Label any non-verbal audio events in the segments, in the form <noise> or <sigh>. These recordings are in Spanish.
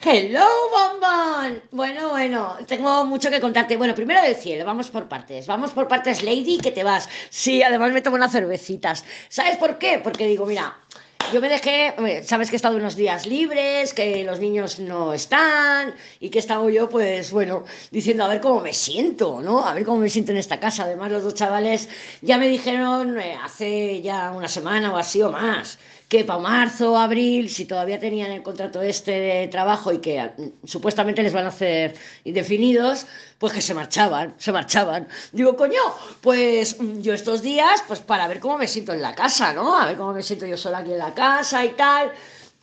Hello, bombón. Bueno, bueno, tengo mucho que contarte. Bueno, primero del vamos por partes. Vamos por partes, Lady, que te vas. Sí, además me tomo unas cervecitas. ¿Sabes por qué? Porque digo, mira, yo me dejé, sabes que he estado unos días libres, que los niños no están y que he estado yo, pues bueno, diciendo a ver cómo me siento, ¿no? A ver cómo me siento en esta casa. Además, los dos chavales ya me dijeron eh, hace ya una semana o así o más que para marzo abril, si todavía tenían el contrato este de trabajo y que mm, supuestamente les van a hacer indefinidos, pues que se marchaban, se marchaban. Digo, coño, pues mm, yo estos días, pues para ver cómo me siento en la casa, ¿no? A ver cómo me siento yo sola aquí en la casa y tal.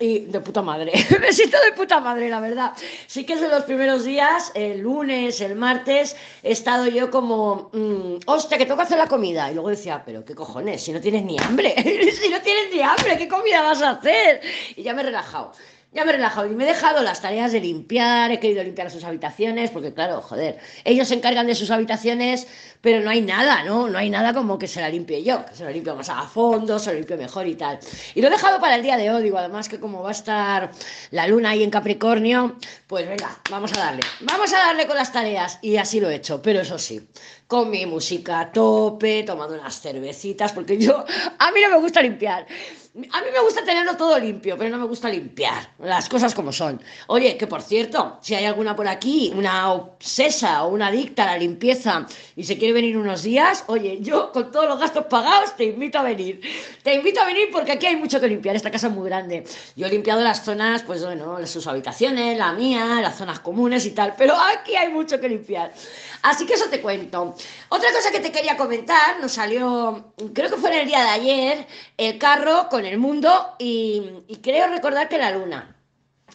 Y de puta madre, <laughs> me siento de puta madre, la verdad. Sí que desde los primeros días, el lunes, el martes, he estado yo como, mmm, hostia, que tengo que hacer la comida. Y luego decía, pero qué cojones, si no tienes ni hambre, <laughs> si no tienes ni hambre, ¿qué comida vas a hacer? Y ya me he relajado. Ya me he relajado y me he dejado las tareas de limpiar, he querido limpiar sus habitaciones, porque claro, joder, ellos se encargan de sus habitaciones, pero no hay nada, ¿no? No hay nada como que se la limpie yo, que se la limpio más a fondo, se la limpio mejor y tal. Y lo he dejado para el día de hoy, digo, además que como va a estar la luna ahí en Capricornio, pues venga, vamos a darle, vamos a darle con las tareas. Y así lo he hecho, pero eso sí, con mi música a tope, tomando unas cervecitas, porque yo, a mí no me gusta limpiar. A mí me gusta tenerlo todo limpio, pero no me gusta limpiar las cosas como son. Oye, que por cierto, si hay alguna por aquí, una obsesa o una adicta a la limpieza y se quiere venir unos días, oye, yo con todos los gastos pagados te invito a venir. Te invito a venir porque aquí hay mucho que limpiar, esta casa es muy grande. Yo he limpiado las zonas, pues bueno, sus habitaciones, la mía, las zonas comunes y tal, pero aquí hay mucho que limpiar. Así que eso te cuento. Otra cosa que te quería comentar, nos salió, creo que fue en el día de ayer, el carro con el mundo y, creo recordar que la luna.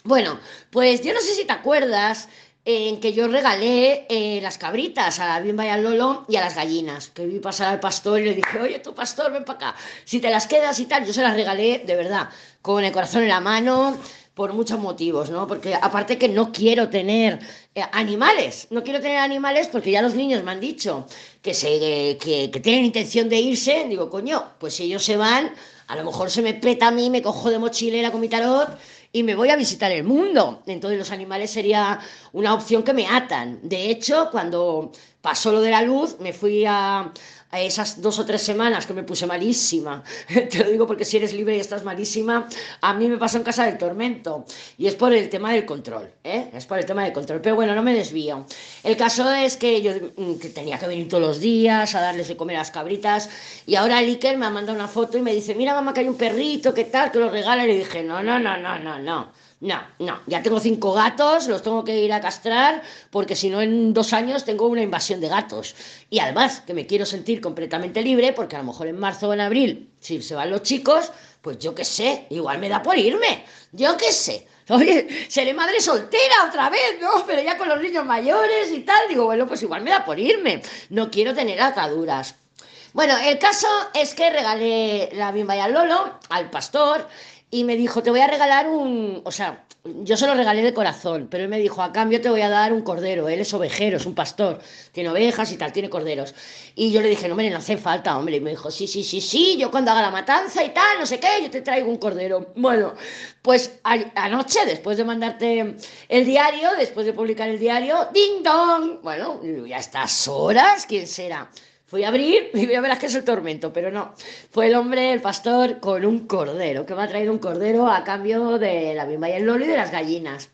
Bueno, pues yo no sé si te acuerdas en que yo regalé eh, las cabritas a la Bimba y al Lolo y a las gallinas, que vi pasar al pastor y le dije, oye, tu pastor, ven para acá, si te las quedas y tal, yo se las regalé de verdad, con el corazón en la mano, por muchos motivos, ¿no? Porque aparte que no quiero tener eh, animales, no quiero tener animales porque ya los niños me han dicho que, se, que, tienen intención de irse, digo, coño, pues si ellos se van, a lo mejor se me peta a mí, me cojo de mochilera con mi tarot y me voy a visitar el mundo. Entonces los animales sería una opción que me atan. De hecho, cuando pasó lo de la luz, me fui a, a esas dos o tres semanas que me puse malísima, <laughs> te lo digo porque si eres libre y estás malísima, a mí me pasó en casa del tormento. Y es por el tema del control, ¿eh? Es por el tema del control. Pero bueno, no me desvío. El caso es que yo mm, tenía que venir todos los días a darles de comer a las cabritas. Y ahora Iker me ha mandado una foto y me dice, mira mamá que hay un perrito, ¿qué tal? Que lo regala. Y le dije, no, no, no, no, no, no. No, no, ya tengo cinco gatos, los tengo que ir a castrar porque si no en dos años tengo una invasión de gatos. Y además que me quiero sentir completamente libre porque a lo mejor en marzo o en abril, si se van los chicos, pues yo qué sé, igual me da por irme, yo qué sé. <laughs> Oye, seré madre soltera otra vez, ¿no? Pero ya con los niños mayores y tal, digo, bueno, pues igual me da por irme. No quiero tener ataduras. Bueno, el caso es que regalé la bimba y al Lolo, al pastor, y me dijo, te voy a regalar un, o sea, yo se lo regalé de corazón, pero él me dijo, a cambio te voy a dar un cordero, él es ovejero, es un pastor, tiene ovejas y tal, tiene corderos. Y yo le dije, no, hombre, no hace falta, hombre. Y me dijo, sí, sí, sí, sí, yo cuando haga la matanza y tal, no sé qué, yo te traigo un cordero. Bueno, pues anoche, después de mandarte el diario, después de publicar el diario, ding dong, bueno, ya estas horas, ¿quién será? Fui a abrir <laughs> y voy a ver que es el tormento, pero no. Fue el hombre, el pastor, con un cordero, que me ha traído un cordero a cambio de la bimba y el lolo y de las gallinas.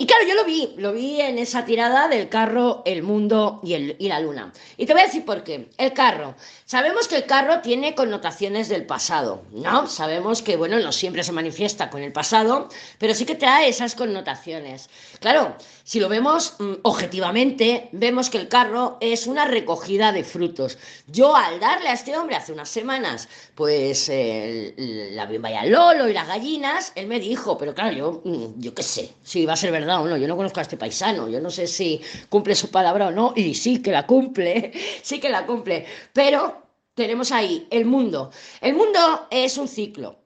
Y claro, yo lo vi, lo vi en esa tirada del carro, el mundo y, el, y la luna. Y te voy a decir por qué. El carro. Sabemos que el carro tiene connotaciones del pasado, ¿no? Sabemos que, bueno, no siempre se manifiesta con el pasado, pero sí que trae esas connotaciones. Claro, si lo vemos mm, objetivamente, vemos que el carro es una recogida de frutos. Yo al darle a este hombre hace unas semanas, pues la bimba y al lolo y las gallinas, él me dijo, pero claro, yo, mm, yo qué sé, si va a ser verdad no. Yo no conozco a este paisano, yo no sé si cumple su palabra o no, y sí que la cumple, <laughs> sí que la cumple. Pero tenemos ahí el mundo. El mundo es un ciclo.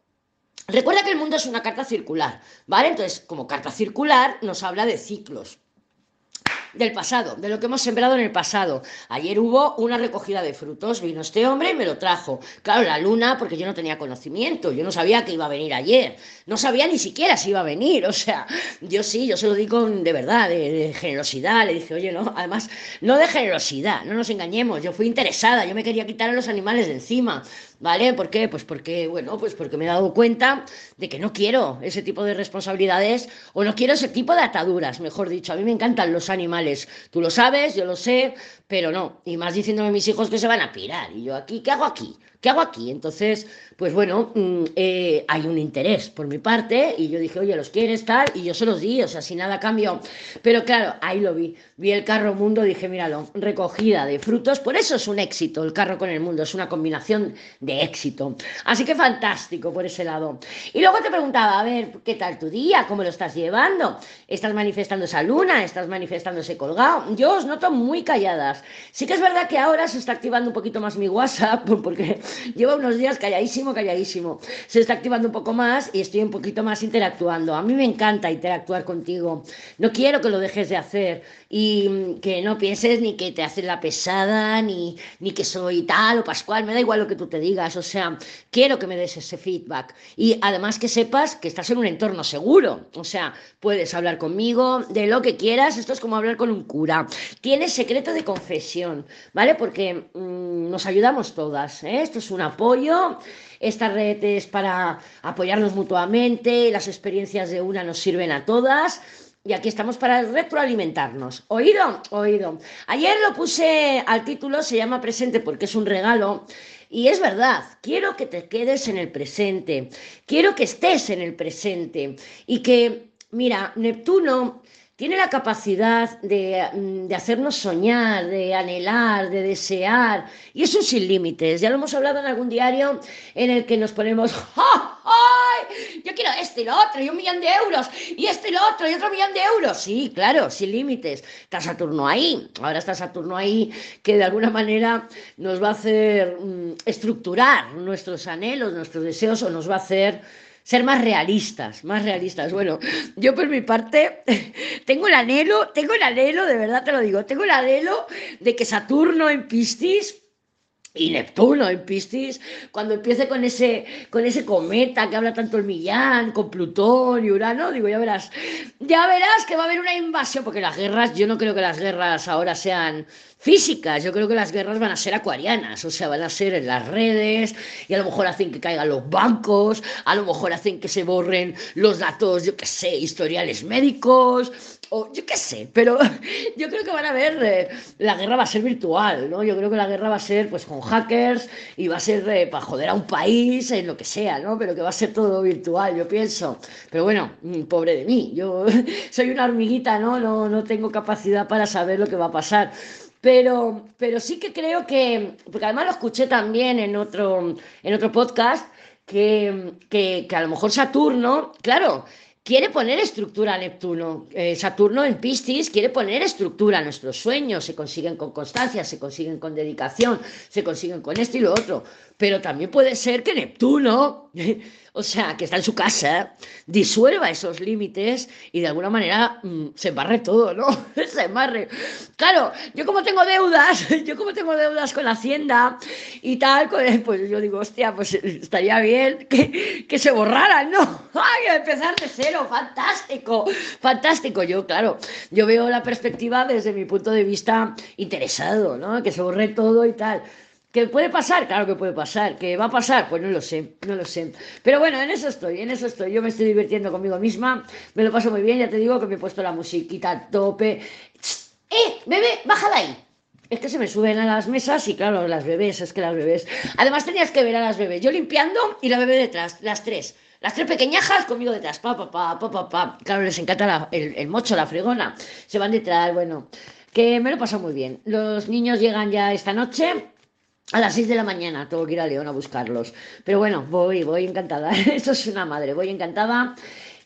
Recuerda que el mundo es una carta circular, ¿vale? Entonces, como carta circular, nos habla de ciclos. Del pasado, de lo que hemos sembrado en el pasado. Ayer hubo una recogida de frutos, vino este hombre y me lo trajo. Claro, la luna, porque yo no tenía conocimiento, yo no sabía que iba a venir ayer, no sabía ni siquiera si iba a venir, <laughs> o sea, yo sí, yo se lo digo de verdad, de, generosidad, le dije, oye, no, además, no de generosidad, no nos engañemos, yo fui interesada, yo me quería quitar a los animales de encima, ¿vale? ¿Por qué? Pues porque, bueno, pues porque me he dado cuenta de que no quiero ese tipo de responsabilidades o no quiero ese tipo de ataduras, mejor dicho, a mí me encantan los animales, tú lo sabes, yo lo sé, pero no, y más diciéndome a mis hijos que se van a pirar, y yo aquí, ¿qué hago aquí? ¿Qué hago aquí? Entonces, pues bueno, mm, eh, hay un interés por mi parte y yo dije, oye, ¿los quieres tal? Y yo se los di, o sea, sin nada cambio. Pero claro, ahí lo vi. Vi el carro mundo, dije, míralo, recogida de frutos, por eso es un éxito el carro con el mundo, es una combinación de éxito. Así que fantástico por ese lado. Y luego te preguntaba, a ver, ¿qué tal tu día? ¿Cómo lo estás llevando? ¿Estás manifestando esa luna? ¿Estás manifestando ese colgado? Yo os noto muy calladas. Sí que es verdad que ahora se está activando un poquito más mi WhatsApp, <laughs> porque Lleva unos días calladísimo, calladísimo. Se está activando un poco más y estoy un poquito más interactuando. A mí me encanta interactuar contigo. No quiero que lo dejes de hacer y que no pienses ni que te haces la pesada, ni, ni que soy tal o pascual. Me da igual lo que tú te digas. O sea, quiero que me des ese feedback. Y además que sepas que estás en un entorno seguro. O sea, puedes hablar conmigo de lo que quieras. Esto es como hablar con un cura. Tienes secreto de confesión, ¿vale? Porque mmm, nos ayudamos todas. ¿eh? Esto es un apoyo. Esta red es para apoyarnos mutuamente, las experiencias de una nos sirven a todas. Y aquí estamos para retroalimentarnos. ¿Oído? Oído. Ayer lo puse al título, se llama presente porque es un regalo. Y es verdad, quiero que te quedes en el presente, quiero que estés en el presente y que, mira, Neptuno tiene la capacidad de, mm, de, hacernos soñar, de anhelar, de desear, y eso sin límites. Ya lo hemos hablado en algún diario en el que nos ponemos, <laughs> ¡ay! Yo quiero este y lo otro, y un millón de euros, y este y lo otro, y otro millón de euros. Sí, claro, sin límites. Está Saturno ahí, ahora está Saturno ahí, que de alguna manera nos va a hacer mm, estructurar nuestros anhelos, nuestros deseos, o nos va a hacer ser más realistas, más realistas. Bueno, yo por mi parte <laughs> tengo el anhelo, tengo el anhelo, de verdad te lo digo, tengo el anhelo de que Saturno en Piscis y Neptuno en Piscis, cuando empiece con ese, con ese cometa que habla tanto el Millán, con Plutón y Urano, digo, ya verás, ya verás que va a haber una invasión, porque las guerras, yo no creo que las guerras ahora sean físicas, yo creo que las guerras van a ser acuarianas, o sea, van a ser en las redes y a lo mejor hacen que caigan los bancos, a lo mejor hacen que se borren los datos, yo qué sé, historiales médicos, o yo qué sé, pero <laughs> yo creo que van a ver, eh, la guerra va a ser virtual, ¿no? Yo creo que la guerra va a ser pues con hackers y va a ser eh, para joder a un país, en lo que sea, ¿no? Pero que va a ser todo virtual, yo pienso. Pero bueno, mm, pobre de mí, yo <laughs> soy una hormiguita, ¿no? No, no tengo capacidad para saber lo que va a pasar. Pero, pero sí que creo que, porque además lo escuché también en otro, en otro podcast, que, que, que a lo mejor Saturno, claro, quiere poner estructura a Neptuno. Eh, Saturno en Piscis quiere poner estructura a nuestros sueños. Se consiguen con constancia, se consiguen con dedicación, se consiguen con esto y lo otro. Pero también puede ser que Neptuno o sea, que está en su casa, disuelva esos límites y de alguna manera mmm, se embarre todo, ¿no? <laughs> se embarre. Claro, yo como tengo deudas, <laughs> yo como tengo deudas con la Hacienda y tal, pues yo digo, hostia, pues estaría bien que, que se borraran, ¿no? <laughs> ¡Ay, empezar de cero! ¡Fantástico! ¡Fantástico! Yo, claro, yo veo la perspectiva desde mi punto de vista interesado, ¿no? Que se borre todo y tal. ¿Que puede pasar? Claro que puede pasar. ¿Que va a pasar? Pues no lo sé, no lo sé. Pero bueno, en eso estoy, en eso estoy. Yo me estoy divirtiendo conmigo misma, me lo paso muy bien, ya te digo que me he puesto la musiquita a tope. ¡Eh, bebé, bájala ahí! Es que se me suben a las mesas y claro, las bebés, es que las bebés. Además tenías que ver a las bebés, yo limpiando y la bebé detrás, las tres. Las tres pequeñajas conmigo detrás, pa, pa, pa, pa, pa, pa. Claro, les encanta el, el mocho, la fregona. Se van detrás, bueno, que me lo paso muy bien. Los niños llegan ya esta noche, a las 6 de la mañana tengo que ir a León a buscarlos. Pero bueno, voy, voy encantada. <laughs> Eso es una madre, voy encantada.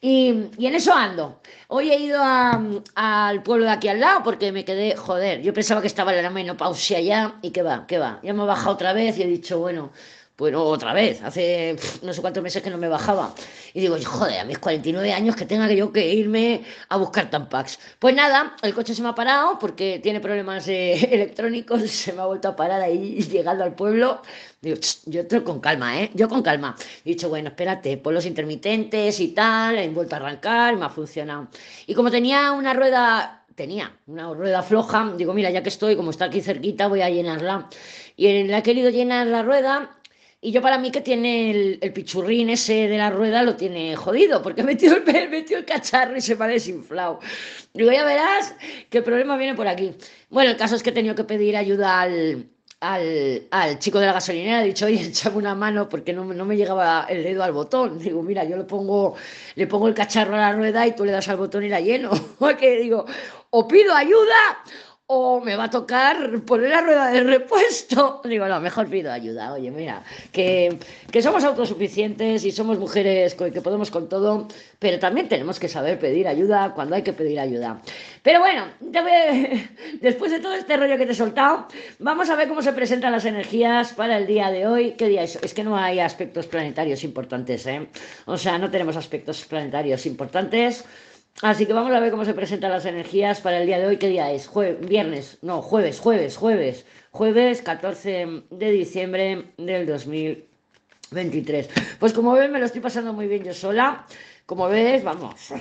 Y, y en eso ando. Hoy he ido al pueblo de aquí al lado porque me quedé, joder, yo pensaba que estaba en la menopausia ya y que va, que va. Ya me he bajado otra vez y he dicho, bueno, Pues no, otra vez, hace no sé cuántos meses que no me bajaba. Y digo, joder, a mis 49 años que tenga yo que irme a buscar Tampax. Pues nada, el coche se me ha parado porque tiene problemas <laughs> electrónicos, se me ha vuelto a parar ahí llegando al pueblo. Digo, yo entro con calma, ¿eh? Yo con calma. He dicho, bueno, espérate, por los intermitentes y tal, he vuelto a arrancar me ha funcionado. Y como tenía una rueda tenía una rueda floja, digo, mira, ya que estoy, como está aquí cerquita, voy a llenarla. Y la he querido llenar la rueda y yo para mí que tiene el, pichurrín ese de la rueda lo tiene jodido, porque <laughs> metió el, metió el cacharro y se me ha desinflado. Digo, ya verás que el problema viene por aquí. Bueno, el caso es que he tenido que pedir ayuda al, al, chico de la gasolinera, he dicho, oye, <laughs> échame una mano porque no, no, me llegaba el dedo al botón. <laughs> Digo, mira, yo le pongo, le pongo el cacharro a la rueda y tú le das al botón y la lleno. Porque digo, o pido ayuda o me va a tocar poner la rueda de repuesto. <laughs> Digo, no, mejor pido ayuda. Oye, mira, que, que somos autosuficientes y somos mujeres que podemos con todo, pero también tenemos que saber pedir ayuda cuando hay que pedir ayuda. Pero bueno, <laughs> después de todo este rollo que te he soltado, vamos a ver cómo se presentan las energías para el día de hoy. ¿Qué día es? Es que no hay aspectos planetarios importantes, ¿eh? O sea, no tenemos aspectos planetarios importantes. Así que vamos a ver cómo se presentan las energías para el día de hoy. ¿Qué día es? viernes, no, jueves, jueves, jueves. Jueves 14 de diciembre del 2023. Pues como ven, me lo estoy pasando muy bien yo sola. Como ves, vamos.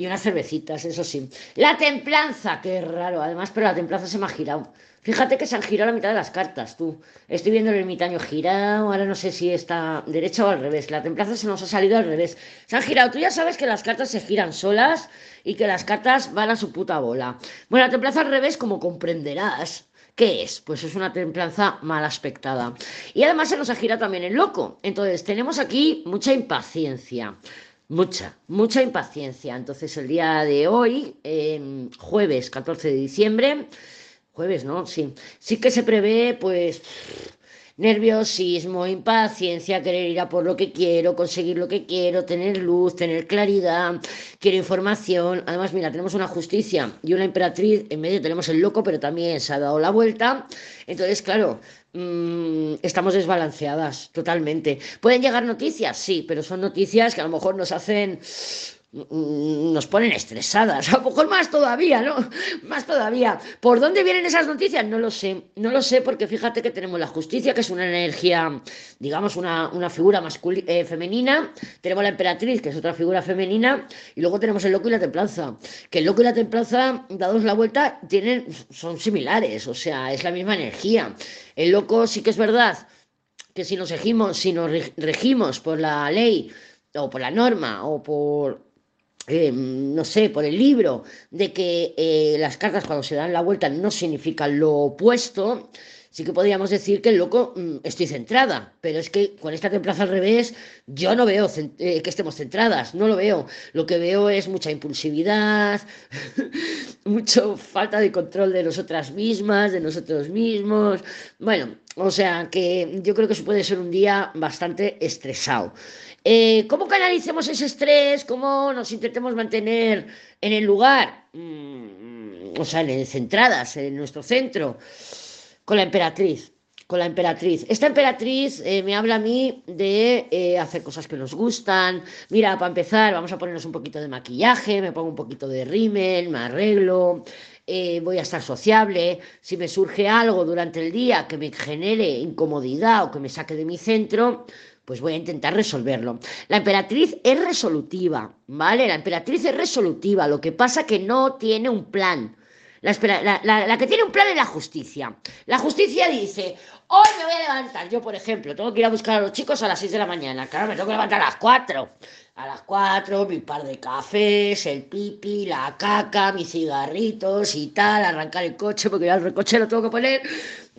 Y unas cervecitas, eso sí. La templanza, qué raro. Además, pero la templanza se me ha girado. Fíjate que se han girado la mitad de las cartas, tú. Estoy viendo el ermitaño girado, ahora no sé si está derecha o al revés. La templanza se nos ha salido al revés. Se han girado. Tú ya sabes que las cartas se giran solas y que las cartas van a su puta bola. Bueno, la templanza al revés, como comprenderás, ¿Qué es? Pues es una templanza mal aspectada. Y además se nos ha girado también el loco. Entonces, tenemos aquí mucha impaciencia. Mucha, mucha impaciencia. Entonces, el día de hoy, jueves 14 de diciembre, Jueves, ¿no? Sí. Sí que se prevé, pues, nerviosismo, impaciencia, querer ir a por lo que quiero, conseguir lo que quiero, tener luz, tener claridad, quiero información. Además, mira, tenemos una justicia y una emperatriz, en medio tenemos el loco, pero también se ha dado la vuelta. Entonces, claro, mm, estamos desbalanceadas totalmente. ¿Pueden llegar noticias? Sí, pero son noticias que a lo mejor nos hacen nos ponen estresadas, <laughs> a lo mejor más todavía, ¿no? Más todavía. ¿Por dónde vienen esas noticias? No lo sé, no lo sé porque fíjate que tenemos la justicia, que es una energía, digamos, una, una figura eh, femenina, tenemos la emperatriz, que es otra figura femenina, y luego tenemos el loco y la templanza, que el loco y la templanza, dados la vuelta, tienen, son similares, o sea, es la misma energía. El loco sí que es verdad que si nos regimos, si nos regimos por la ley, o por la norma, o por eh, no sé, por el libro, de que eh, las cartas cuando se dan la vuelta no significan lo opuesto, sí que podríamos decir que el loco mm, estoy centrada, pero es que con esta templanza al revés yo no veo eh, que estemos centradas, no lo veo. Lo que veo es mucha impulsividad, <laughs> mucha falta de control de nosotras mismas, de nosotros mismos. Bueno, o sea que yo creo que eso puede ser un día bastante estresado. Eh, ¿Cómo canalicemos ese estrés? ¿Cómo nos intentemos mantener en el lugar? Mm, o sea, centradas en nuestro centro. Con la emperatriz. Con la emperatriz. Esta emperatriz eh, me habla a mí de eh, hacer cosas que nos gustan. Mira, para empezar, vamos a ponernos un poquito de maquillaje, me pongo un poquito de rímel, me arreglo, voy a estar sociable, si me surge algo durante el día que me genere incomodidad o que me saque de mi centro, pues voy a intentar resolverlo. La emperatriz es resolutiva, ¿vale? La emperatriz es resolutiva, lo que pasa que no tiene un plan. La, que tiene un plan es la justicia. La justicia dice, hoy me voy a levantar. Yo, por ejemplo, tengo que ir a buscar a los chicos a las 6 de la mañana. Claro, me tengo que levantar a las 4. A las 4, mi par de cafés, el pipi, la caca, mis cigarritos y tal, arrancar el coche, porque ya el coche lo tengo que poner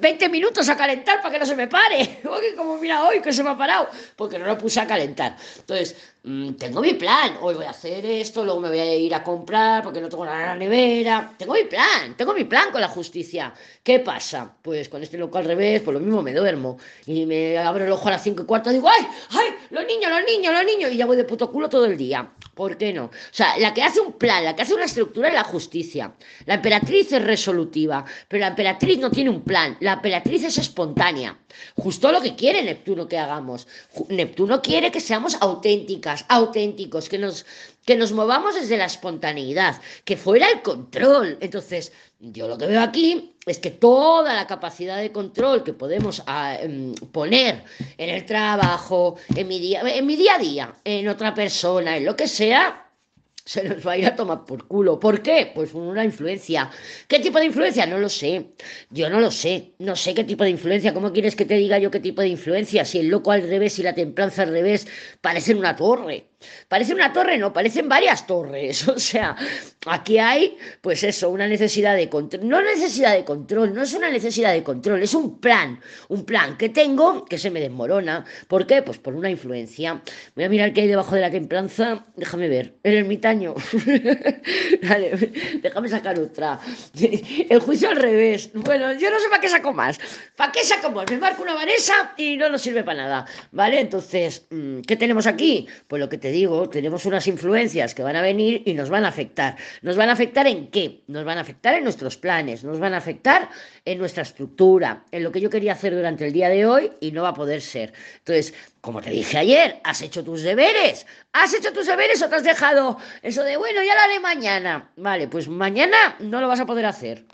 20 minutos a calentar para que no se me pare. <laughs> Porque como mira hoy que se me ha parado, porque no lo puse a calentar. Entonces, mm, tengo mi plan. Hoy voy a hacer esto, luego me voy a ir a comprar porque no tengo nada en la nevera. Tengo mi plan, tengo mi plan con la justicia. ¿Qué pasa? Pues con este loco al revés, pues lo mismo me duermo y me abro el ojo a las 5 y cuarto digo, ¡ay! ¡ay! Los niños, los niños, los niños. Y ya voy de puto culo todo el día. ¿Por qué no? O sea, la que hace un plan, la que hace una estructura es la justicia. La emperatriz es resolutiva, pero la emperatriz no tiene un plan. La emperatriz es espontánea. Justo lo que quiere Neptuno que hagamos. Neptuno quiere que seamos auténticas, auténticos, que nos, que nos movamos desde la espontaneidad, que fuera el control. Entonces, yo lo que veo aquí es que toda la capacidad de control que podemos ah, em, poner en el trabajo, en mi, día, en mi día a día, en otra persona, en lo que sea, se nos va a ir a tomar por culo. ¿Por qué? Pues una influencia. ¿Qué tipo de influencia? No lo sé. Yo no lo sé. No sé qué tipo de influencia. ¿Cómo quieres que te diga yo qué tipo de influencia? Si el loco al revés y la templanza al revés parecen una torre. Parece una torre, no, parecen varias torres. <laughs> O sea, aquí hay, pues eso, una necesidad de control. No necesidad de control, no es una necesidad de control, es un plan. Un plan que tengo que se me desmorona. ¿Por qué? Pues por una influencia. Voy a mirar qué hay debajo de la templanza. Déjame ver. El ermitaño. <laughs> Vale, déjame sacar otra. <laughs> El juicio al revés. Bueno, yo no sé para qué saco más. ¿Para qué saco más? Me marco una Vanessa y no nos sirve para nada. ¿Vale? Entonces, mm, ¿qué tenemos aquí? Pues lo que digo, tenemos unas influencias que van a venir y nos van a afectar. ¿Nos van a afectar en qué? Nos van a afectar en nuestros planes, nos van a afectar en nuestra estructura, en lo que yo quería hacer durante el día de hoy y no va a poder ser. Entonces, como te dije ayer, ¿has hecho tus deberes? ¿Has hecho tus deberes o te has dejado eso de, bueno, ya lo haré mañana? Vale, pues mañana no lo vas a poder hacer.